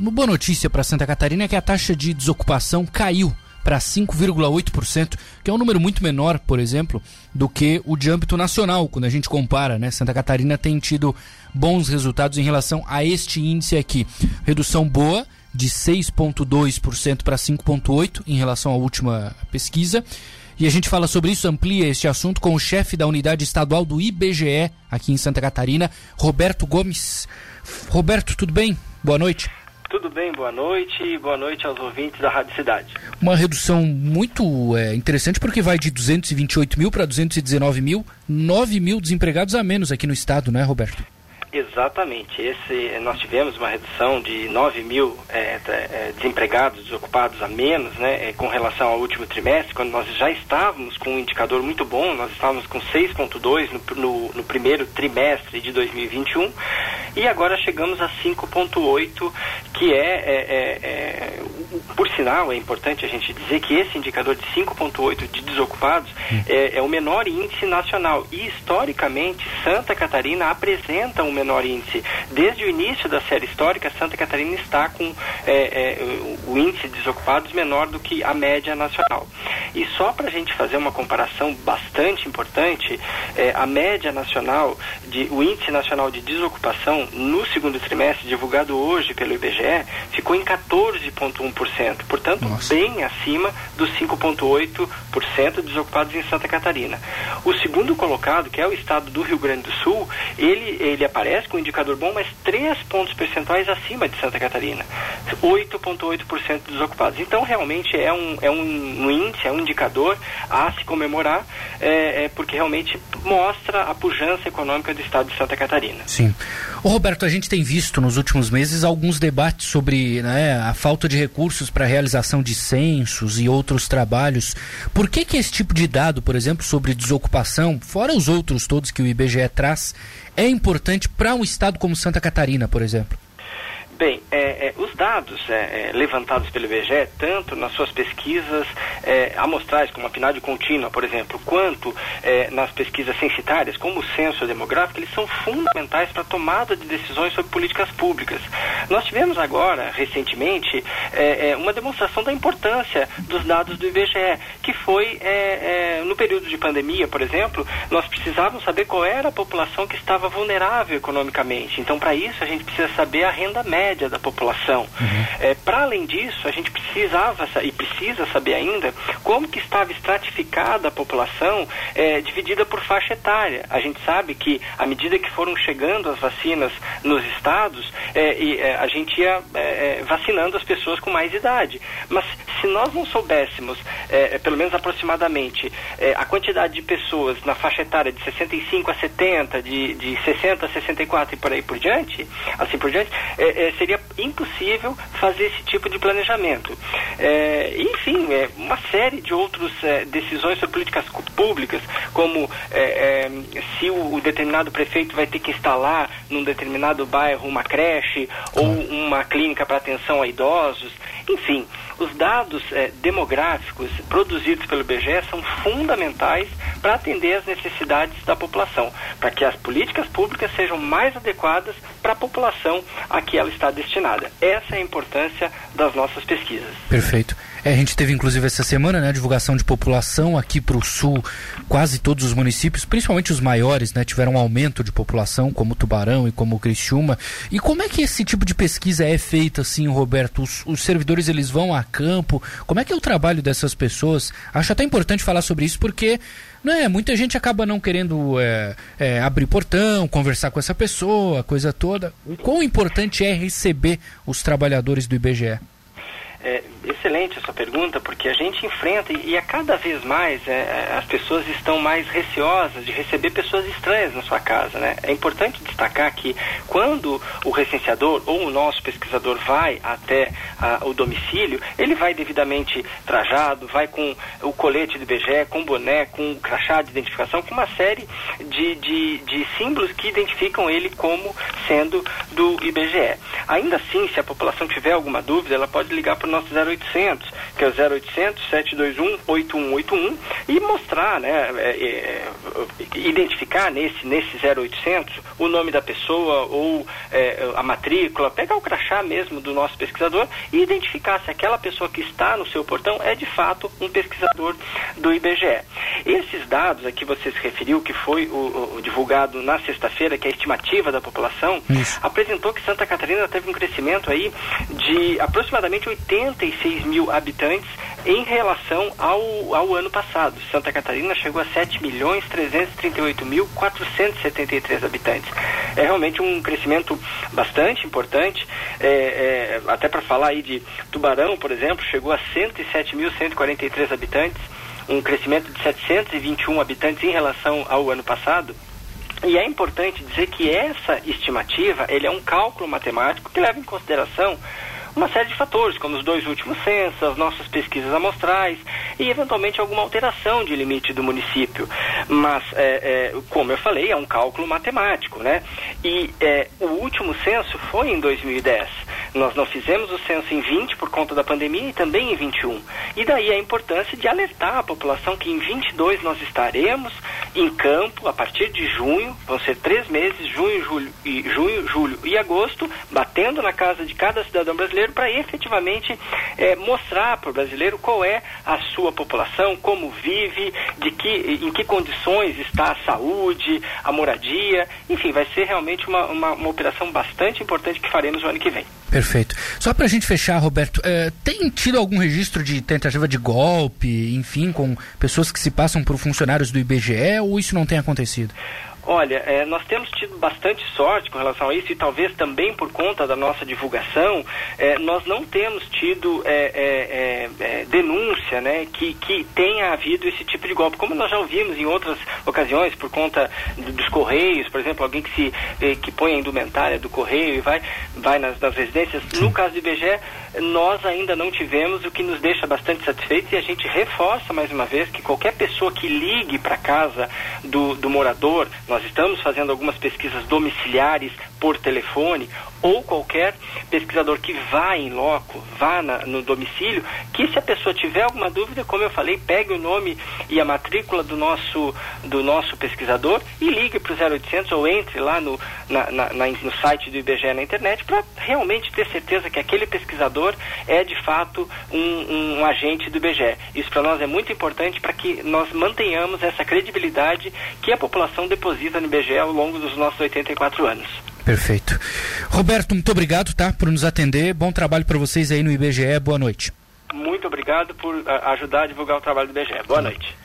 uma boa notícia para Santa Catarina é que a taxa de desocupação caiu para 5,8%, que é um número muito menor, por exemplo, do que o de âmbito nacional, quando a gente compara, né? Santa Catarina tem tido bons resultados em relação a este índice aqui. Redução boa de 6,2% para 5,8% em relação à última pesquisa. E a gente fala sobre isso, amplia este assunto com o chefe da unidade estadual do IBGE aqui em Santa Catarina, Roberto Gomes. Roberto, tudo bem? Boa noite. Tudo bem, boa noite e boa noite aos ouvintes da Rádio Cidade. Uma redução muito é, interessante porque vai de 228 mil para 219 mil, 9 mil desempregados a menos aqui no estado, né, Roberto? Exatamente. Esse, nós tivemos uma redução de 9 mil é, é, desempregados, desocupados a menos, né, é, com relação ao último trimestre, quando nós já estávamos com um indicador muito bom, nós estávamos com 6,2 no, no, no, primeiro trimestre de 2021 e agora chegamos a 5,8, que é, é, é, é, por sinal, é importante a gente dizer que esse indicador de 5,8 de desocupados é, é o menor índice nacional e historicamente Santa Catarina apresenta um menor índice. Desde o início da série histórica, Santa Catarina está com é, é, o índice de desocupados menor do que a média nacional. E só para a gente fazer uma comparação bastante importante, é, a média nacional, de, o índice nacional de desocupação no segundo trimestre, divulgado hoje pelo IBGE, ficou em 14,1%, portanto, Nossa. bem acima dos 5,8% desocupados em Santa Catarina. O segundo colocado, que é o estado do Rio Grande do Sul, ele, ele aparece com um indicador bom, mas 3 pontos percentuais acima de Santa Catarina. 8,8% desocupados. Então, realmente é um, é um, índice, é um indicador a se comemorar, é, é, porque realmente mostra a pujança econômica do estado de Santa Catarina. Sim. O Roberto, a gente tem visto nos últimos meses alguns debates sobre né, a falta de recursos para a realização de censos e outros trabalhos. Por que, que esse tipo de dado, por exemplo, sobre desocupação, fora os outros todos que o IBGE traz, é importante para um estado como Santa Catarina, por exemplo? Bem, é, é, os dados é, é levantados pelo IBGE, tanto nas suas pesquisas é, amostrais, como a PNAD contínua, por exemplo, quanto é, nas pesquisas censitárias, como o censo demográfico, eles são fundamentais para a tomada de decisões sobre políticas públicas. Nós tivemos agora, recentemente, uma demonstração da importância dos dados do IBGE, que foi no período de pandemia, por exemplo, nós precisávamos saber qual era a população que estava vulnerável economicamente. Então, para isso, a gente precisa saber a renda média da população. Uhum. É, Para além disso, a gente precisava e precisa saber ainda como que estava estratificada a população é, dividida por faixa etária. A gente sabe que à medida que foram chegando as vacinas nos estados, é, e, é, a gente ia é, é, vacinando as pessoas com mais idade. Mas se nós não soubéssemos, pelo menos aproximadamente, a quantidade de pessoas na faixa etária de 65 a 70, de, de 60 a 64 e por aí por diante, assim por diante, seria impossível fazer esse tipo de planejamento. É, enfim, é, uma série de outras é, decisões sobre políticas públicas, como é, é, se o, o, determinado prefeito vai ter que instalar num determinado bairro uma creche ou uma clínica para atenção a idosos, enfim, os dados é, demográficos produzidos pelo IBGE são fundamentais para atender às necessidades da população, para que as políticas públicas sejam mais adequadas para a população a que ela está destinada. Essa é a importância das nossas pesquisas. Perfeito. É, a gente teve inclusive essa semana, né, a divulgação de população aqui para o sul, quase todos os municípios, principalmente os maiores, né, tiveram um aumento de população, como Tubarão e como Criciúma. E como é que esse tipo de pesquisa é feita, assim, Roberto? Os, os servidores eles vão a campo? Como é que é o trabalho dessas pessoas? Acho até importante falar sobre isso porque não é, muita gente acaba não querendo é, é, abrir portão, conversar com essa pessoa, coisa toda. O quão importante é receber os trabalhadores do IBGE? É, excelente essa pergunta, porque a gente enfrenta e, a cada vez mais é, é, as pessoas estão mais receosas de receber pessoas estranhas na sua casa. Né? É importante destacar que quando o recenseador ou o nosso pesquisador vai até a, o domicílio, ele vai devidamente trajado, vai com o colete do IBGE, com boné, com crachá de identificação, com uma série de, de, de símbolos que identificam ele como sendo do IBGE. Ainda assim, se a população tiver alguma dúvida, ela pode ligar para o nosso 0800, que é o 0800 721 8181 e mostrar, né, é, é, identificar nesse, nesse 0800 o nome da pessoa ou é, a matrícula, pegar o crachá mesmo do nosso pesquisador e identificar se aquela pessoa que está no seu portão é de fato um pesquisador do IBGE. Esses dados a que você se referiu, que foi o, o divulgado na sexta-feira, que é a estimativa da população, Isso. apresentou que Santa Catarina teve um crescimento aí de aproximadamente 86 mil habitantes em relação ao, ao ano passado. Santa Catarina chegou a 7 milhões 338 mil 473 habitantes. É realmente um crescimento bastante importante, é, é, até para falar aí de Tubarão, por exemplo, chegou a 107.143 habitantes, um crescimento de 721 habitantes em relação ao ano passado. E é importante dizer que essa estimativa, ele é um cálculo matemático que leva em consideração uma série de fatores, como os dois últimos censos, as nossas pesquisas amostrais e, eventualmente, alguma alteração de limite do município. Mas, é, é, como eu falei, é um cálculo matemático, né? E é, o último censo foi em 2010. Nós não fizemos o censo em 20 por conta da pandemia e também em 21. E daí a importância de alertar a população que em 22 nós estaremos em campo a partir de junho, vão ser três meses, junho, julho e junho, julho e agosto, batendo na casa de cada cidadão brasileiro para efetivamente é, mostrar para o brasileiro qual é a sua população, como vive, de que, em que condições está a saúde, a moradia, enfim, vai ser realmente uma, uma, uma operação bastante importante que faremos no ano que vem. Perfeito. Só para a gente fechar, Roberto, é, tem tido algum registro de tentativa de golpe, enfim, com pessoas que se passam por funcionários do IBGE ou isso não tem acontecido? Olha, é, nós temos tido bastante sorte com relação a isso e talvez também por conta da nossa divulgação, é, nós não temos tido é, é, é, é denúncia né, que, que tenha havido esse tipo de golpe. Como nós já ouvimos em outras ocasiões, por conta dos correios, por exemplo, alguém que, se, que põe a indumentária do correio e vai, vai nas, nas residências. No caso do IBGE, nós ainda não tivemos, o que nos deixa bastante satisfeitos e a gente reforça mais uma vez que qualquer pessoa que ligue para casa do, do morador, nós estamos fazendo algumas pesquisas domiciliares por telefone ou qualquer pesquisador que vá em loco, vá na, no domicílio, que se a pessoa tiver alguma dúvida, como eu falei, pegue o nome e a matrícula do nosso, do nosso pesquisador e ligue para o 0800 ou entre lá no, na, na, no site do IBGE na internet para realmente ter certeza que aquele pesquisador é de fato um, um agente do IBGE. Isso para nós é muito importante para que nós mantenhamos essa credibilidade que a população deposita no IBGE ao longo dos nossos 84 anos. Perfeito. Roberto, muito obrigado, tá, por nos atender. Bom trabalho para vocês aí no IBGE. Boa noite. Muito obrigado por ajudar a divulgar o trabalho do IBGE. Boa noite.